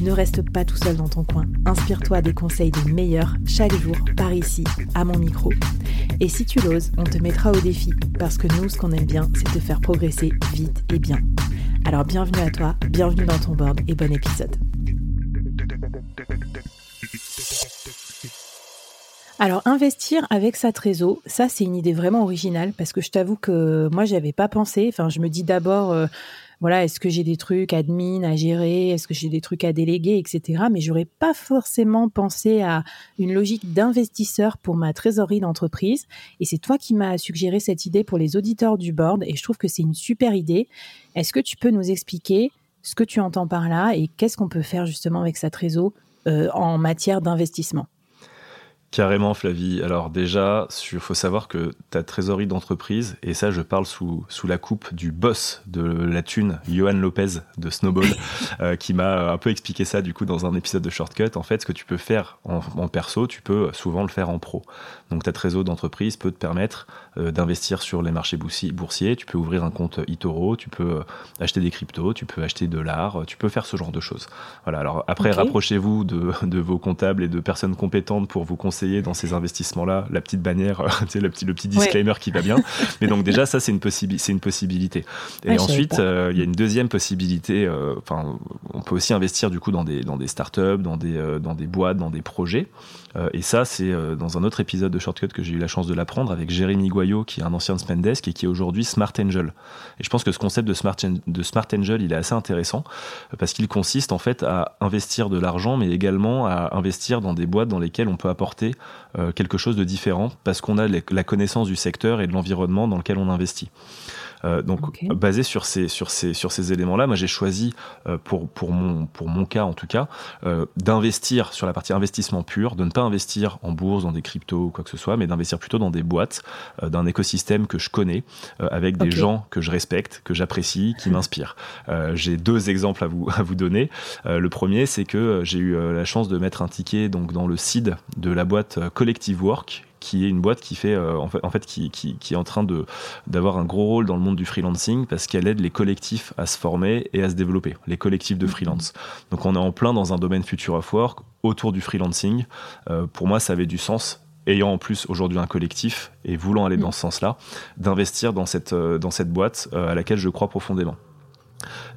Ne reste pas tout seul dans ton coin. Inspire-toi des conseils des meilleurs chaque jour par ici, à mon micro. Et si tu l'oses, on te mettra au défi parce que nous, ce qu'on aime bien, c'est te faire progresser vite et bien. Alors bienvenue à toi, bienvenue dans ton board et bon épisode. Alors investir avec sa trésor, ça c'est une idée vraiment originale parce que je t'avoue que moi j'avais pas pensé. Enfin, je me dis d'abord, euh, voilà, est-ce que j'ai des trucs admin à gérer, est-ce que j'ai des trucs à déléguer, etc. Mais j'aurais pas forcément pensé à une logique d'investisseur pour ma trésorerie d'entreprise. Et c'est toi qui m'as suggéré cette idée pour les auditeurs du board, et je trouve que c'est une super idée. Est-ce que tu peux nous expliquer ce que tu entends par là et qu'est-ce qu'on peut faire justement avec sa trésor euh, en matière d'investissement? Carrément, Flavie. Alors déjà, il faut savoir que ta trésorerie d'entreprise, et ça je parle sous, sous la coupe du boss de la thune, Johan Lopez de Snowball, euh, qui m'a un peu expliqué ça du coup dans un épisode de Shortcut. En fait, ce que tu peux faire en, perso, tu peux souvent le faire en pro. Donc ta trésorerie d'entreprise peut te permettre euh, d'investir sur les marchés boursiers, tu peux ouvrir un compte eToro, tu peux euh, acheter des cryptos, tu peux acheter de l'art, tu peux faire ce genre de choses. Voilà, alors après, rapprochez-vous de, de vos comptables et de personnes compétentes pour vous conseiller dans ces investissements-là, la petite bannière, le, petit, le petit disclaimer qui va bien. Mais donc déjà, ça, c'est une, c'est une possibilité. Et ensuite, euh, il y a une deuxième possibilité. Euh, on peut aussi investir du coup dans des, dans des startups, dans des, euh, dans des boîtes, dans des projets. et ça, c'est dans un autre épisode de Shortcut que j'ai eu la chance de l'apprendre avec Jérémy Goyot, qui est un ancien de Spendesk et qui est aujourd'hui Smart Angel. Et je pense que ce concept de Smart, de Smart Angel, il est assez intéressant parce qu'il consiste en fait à investir de l'argent, mais également à investir dans des boîtes dans lesquelles on peut apporter euh, quelque chose de différent parce qu'on a la connaissance du secteur et de l'environnement dans lequel on investit. Euh, donc, basé sur ces, sur ces, sur ces éléments-là, moi j'ai choisi, euh, pour, pour, mon, pour mon cas en tout cas, d'investir sur la partie investissement pur, de ne pas investir en bourse, dans des cryptos ou quoi que ce soit, mais d'investir plutôt dans des boîtes, d'un écosystème que je connais, avec des gens que je respecte, que j'apprécie, qui m'inspirent. j'ai deux exemples à vous, à vous donner. le premier, c'est que j'ai eu la chance de mettre un ticket donc, dans le seed de la boîte Collective Work, qui est une boîte qui fait euh, en fait, en fait qui, qui, qui, est en train de d'avoir un gros rôle dans le monde du freelancing parce qu'elle aide les collectifs à se former et à se développer, les collectifs de freelance. Donc on est en plein dans un domaine future of work autour du freelancing. Euh, pour moi, ça avait du sens ayant en plus aujourd'hui un collectif et voulant aller dans ce sens-là, d'investir dans cette, euh, dans cette boîte à laquelle je crois profondément.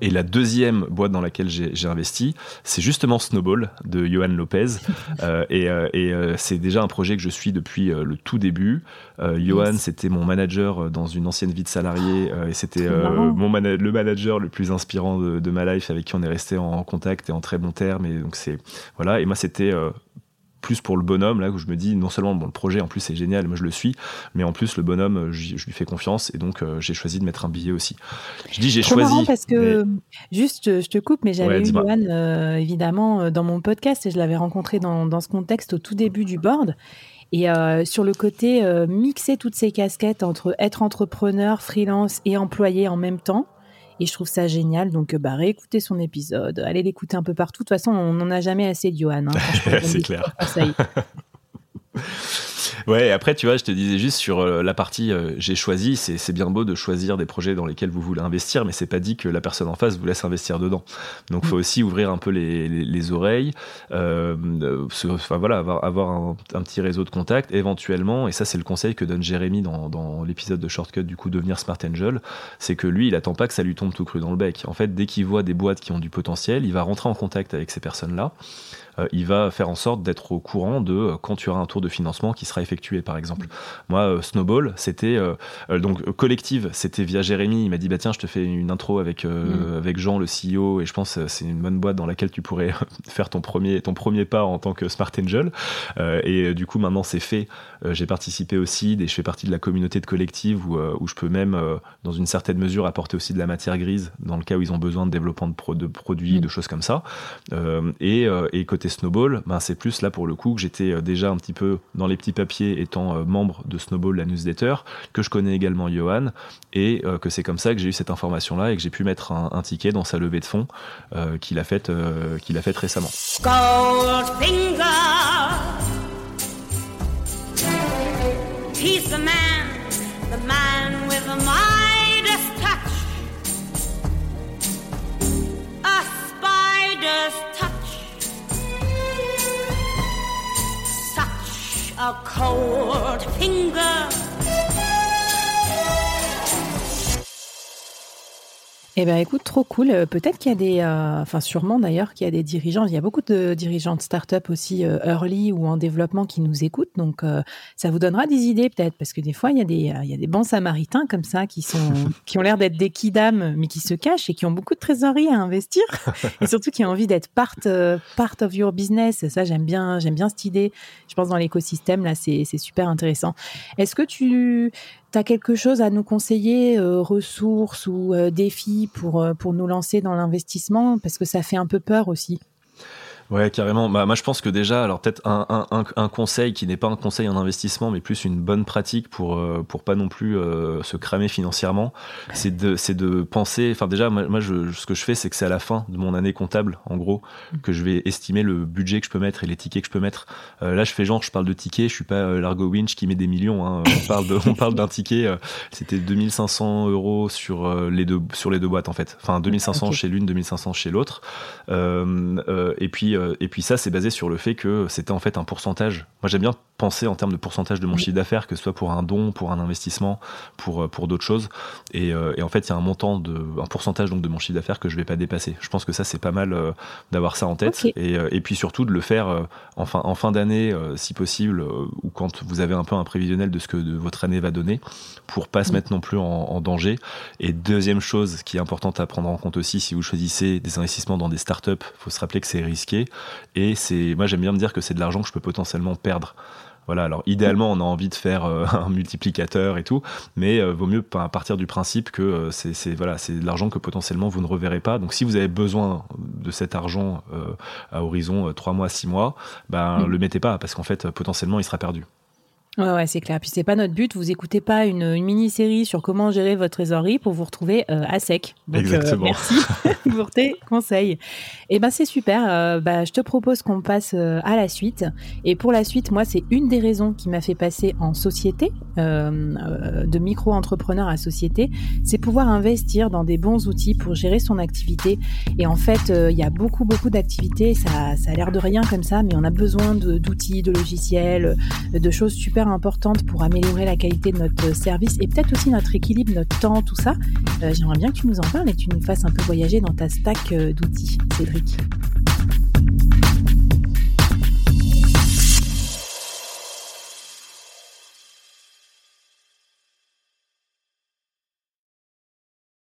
Et la deuxième boîte dans laquelle j'ai investi, c'est justement Snowball de Johan Lopez. Euh, et, euh, euh, c'est déjà un projet que je suis depuis le tout début. Johan, c'était mon manager dans une ancienne vie de salarié et c'était mon le manager le plus inspirant de, de, ma life avec qui on est resté en contact et en très bon terme. Et donc c'est voilà. Et moi, c'était plus pour le bonhomme, là où je me dis, non seulement bon, le projet en plus c'est génial, moi je le suis, mais en plus le bonhomme, je, lui fais confiance et donc euh, j'ai choisi de mettre un billet aussi. Je dis j'ai choisi. parce que, juste, je te coupe, mais j'avais eu Johan euh, évidemment euh, dans mon podcast et je l'avais rencontré dans, dans, ce contexte au tout début du board. Et sur le côté mixer toutes ces casquettes entre être entrepreneur, freelance et employé en même temps, et je trouve ça génial. Donc, bah, réécoutez son épisode, allez l'écouter un peu partout. De toute façon, on n'en a jamais assez de Johan. Hein. C'est clair. Ouais, après, tu vois, je te disais juste sur euh, la partie euh, j'ai choisi, c'est bien beau de choisir des projets dans lesquels vous voulez investir, mais c'est pas dit que la personne en face vous laisse investir dedans. Donc, il faut mm. aussi ouvrir un peu les, les, oreilles, euh, enfin, voilà, avoir, avoir un, un, petit réseau de contacts, éventuellement, et ça, c'est le conseil que donne Jérémy dans, dans l'épisode de Shortcut, du coup, devenir Smart Angel, c'est que lui, il attend pas que ça lui tombe tout cru dans le bec. En fait, dès qu'il voit des boîtes qui ont du potentiel, il va rentrer en contact avec ces personnes-là. Il va faire en sorte d'être au courant de quand tu auras un tour de financement qui sera effectué par exemple. Moi, Snowball, c'était donc collective, c'était via Jérémy. Il m'a dit bah tiens, je te fais une intro avec mm. avec Jean, le CEO, et je pense c'est une bonne boîte dans laquelle tu pourrais faire ton premier ton premier pas en tant que Smart Angel. et du coup, maintenant c'est fait. J'ai participé aussi, et je fais partie de la communauté de collective où, où je peux même, dans une certaine mesure, apporter aussi de la matière grise dans le cas où ils ont besoin de développement de, de produits, mm. de choses comme ça. Euh, euh, et, côté Snowball, ben, c'est plus là pour le coup que j'étais euh, déjà un petit peu dans les petits papiers étant membre de Snowball, la newsletter, que je connais également Johan, et que c'est comme ça que j'ai eu cette information-là et que j'ai pu mettre un, ticket dans sa levée de fonds qu'il a faite fait récemment. Eh ben écoute, trop cool. Euh, peut-être qu'il y a des, euh, enfin sûrement d'ailleurs qu'il y a des dirigeants. Il y a beaucoup de dirigeants de start-up aussi euh, early ou en développement qui nous écoutent. Donc ça vous donnera des idées peut-être parce que des fois il y a des, il y a des bons samaritains comme ça qui sont, qui ont l'air d'être des kidam mais qui se cachent et qui ont beaucoup de trésorerie à investir et surtout qui ont envie d'être part, part of your business. Ça j'aime bien, j'aime bien cette idée. Je pense dans l'écosystème là c'est super intéressant. Est-ce que tu tu as quelque chose à nous conseiller, euh, ressources ou euh, défis pour, euh, pour nous lancer dans l'investissement? Parce que ça fait un peu peur aussi. Ouais, carrément. Bah, moi, je pense que déjà, alors peut-être un, un, un, conseil qui n'est pas un conseil en investissement, mais plus une bonne pratique pour euh, pour pas non plus euh, se cramer financièrement, c'est de c'est de penser. Enfin, déjà, moi, je, ce que je fais, c'est que c'est à la fin de mon année comptable, en gros, que je vais estimer le budget que je peux mettre et les tickets que je peux mettre. Euh, là, je fais genre, je parle de tickets, je suis pas Largo Winch qui met des millions. Hein. On parle de, on parle d'un ticket. C'était 2500 euros sur les deux sur les deux boîtes en fait. Enfin, 2500 chez l'une, 2500 chez l'autre. et puis et puis ça, c'est basé sur le fait que c'était en fait un pourcentage. Moi, j'aime bien penser en termes de pourcentage de mon chiffre d'affaires, que ce soit pour un don, pour un investissement, pour, euh, pour d'autres choses. Et, euh, et, en fait, il y a un montant, de, un pourcentage donc de mon chiffre d'affaires que je vais pas dépasser. Je pense que ça, c'est pas mal d'avoir ça en tête. Et, et, puis surtout de le faire en fin, en fin d'année, si possible, ou quand vous avez un peu un prévisionnel de ce que de votre année va donner, pour pas se mettre non plus en, en danger. Et deuxième chose qui est importante à prendre en compte aussi, si vous choisissez des investissements dans des startups, faut se rappeler que c'est risqué. Et c'est, moi j'aime bien me dire que c'est de l'argent que je peux potentiellement perdre. Voilà, alors idéalement, on a envie de faire euh, un multiplicateur et tout, mais euh, vaut mieux partir du principe que euh, c'est voilà, c'est de l'argent que potentiellement vous ne reverrez pas. Donc si vous avez besoin de cet argent à horizon 3 mois, 6 mois, ben le mettez pas parce qu'en fait potentiellement il sera perdu. Ouais, ouais, c'est clair. Puis c'est pas notre but. Vous écoutez pas une, mini-série sur comment gérer votre trésorerie pour vous retrouver euh, à sec. Donc, euh, Exactement. merci pour tes conseils. Et eh ben c'est super. Euh, bah, je te propose qu'on passe à la suite. Et pour la suite, moi, c'est une des raisons qui m'a fait passer en société, de micro-entrepreneur à société, c'est pouvoir investir dans des bons outils pour gérer son activité. Et en fait, il y a beaucoup, beaucoup d'activités. Ça, ça a l'air de rien comme ça, mais on a besoin d'outils, de, de logiciels, de choses super importante pour améliorer la qualité de notre service et peut-être aussi notre équilibre, notre temps, tout ça. Euh, j'aimerais bien que tu nous en parles et que tu nous fasses un peu voyager dans ta stack euh, d'outils, Cédric.